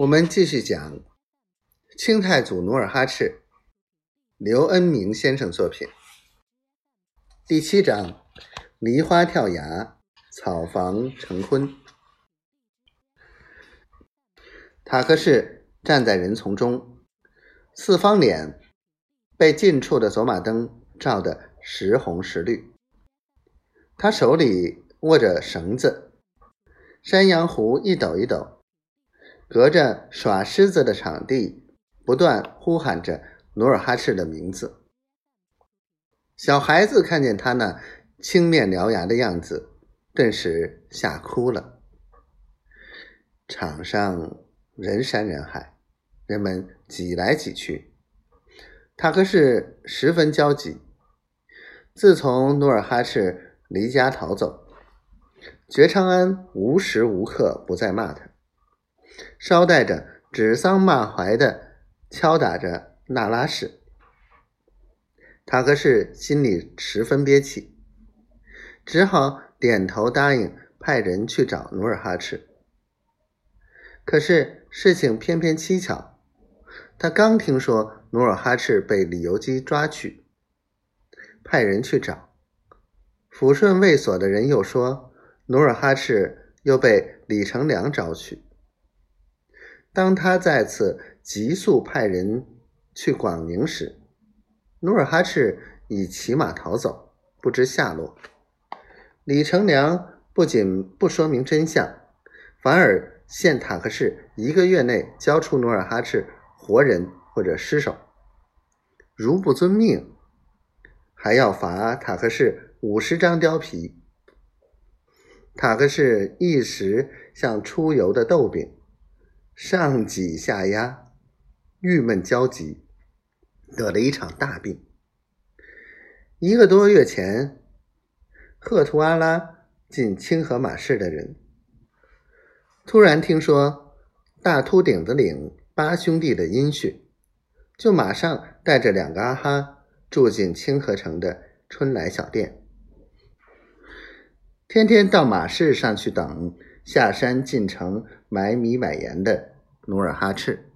我们继续讲清太祖努尔哈赤，刘恩明先生作品第七章：梨花跳崖，草房成婚。塔克士站在人丛中，四方脸被近处的走马灯照得时红时绿。他手里握着绳子，山羊胡一抖一抖。隔着耍狮子的场地，不断呼喊着努尔哈赤的名字。小孩子看见他那青面獠牙的样子，顿时吓哭了。场上人山人海，人们挤来挤去，塔克士十分焦急。自从努尔哈赤离家逃走，觉昌安无时无刻不在骂他。捎带着指桑骂槐的敲打着那拉氏，塔克士心里十分憋气，只好点头答应派人去找努尔哈赤。可是事情偏偏蹊跷，他刚听说努尔哈赤被李由基抓去，派人去找，抚顺卫所的人又说努尔哈赤又被李成梁找去。当他再次急速派人去广宁时，努尔哈赤已骑马逃走，不知下落。李成梁不仅不说明真相，反而限塔克士一个月内交出努尔哈赤活人或者尸首，如不遵命，还要罚塔克士五十张貂皮。塔克士一时像出油的豆饼。上挤下压，郁闷焦急，得了一场大病。一个多月前，赫图阿拉进清河马市的人，突然听说大秃顶子岭八兄弟的音讯，就马上带着两个阿哈住进清河城的春来小店，天天到马市上去等下山进城买米买盐的。努尔哈赤。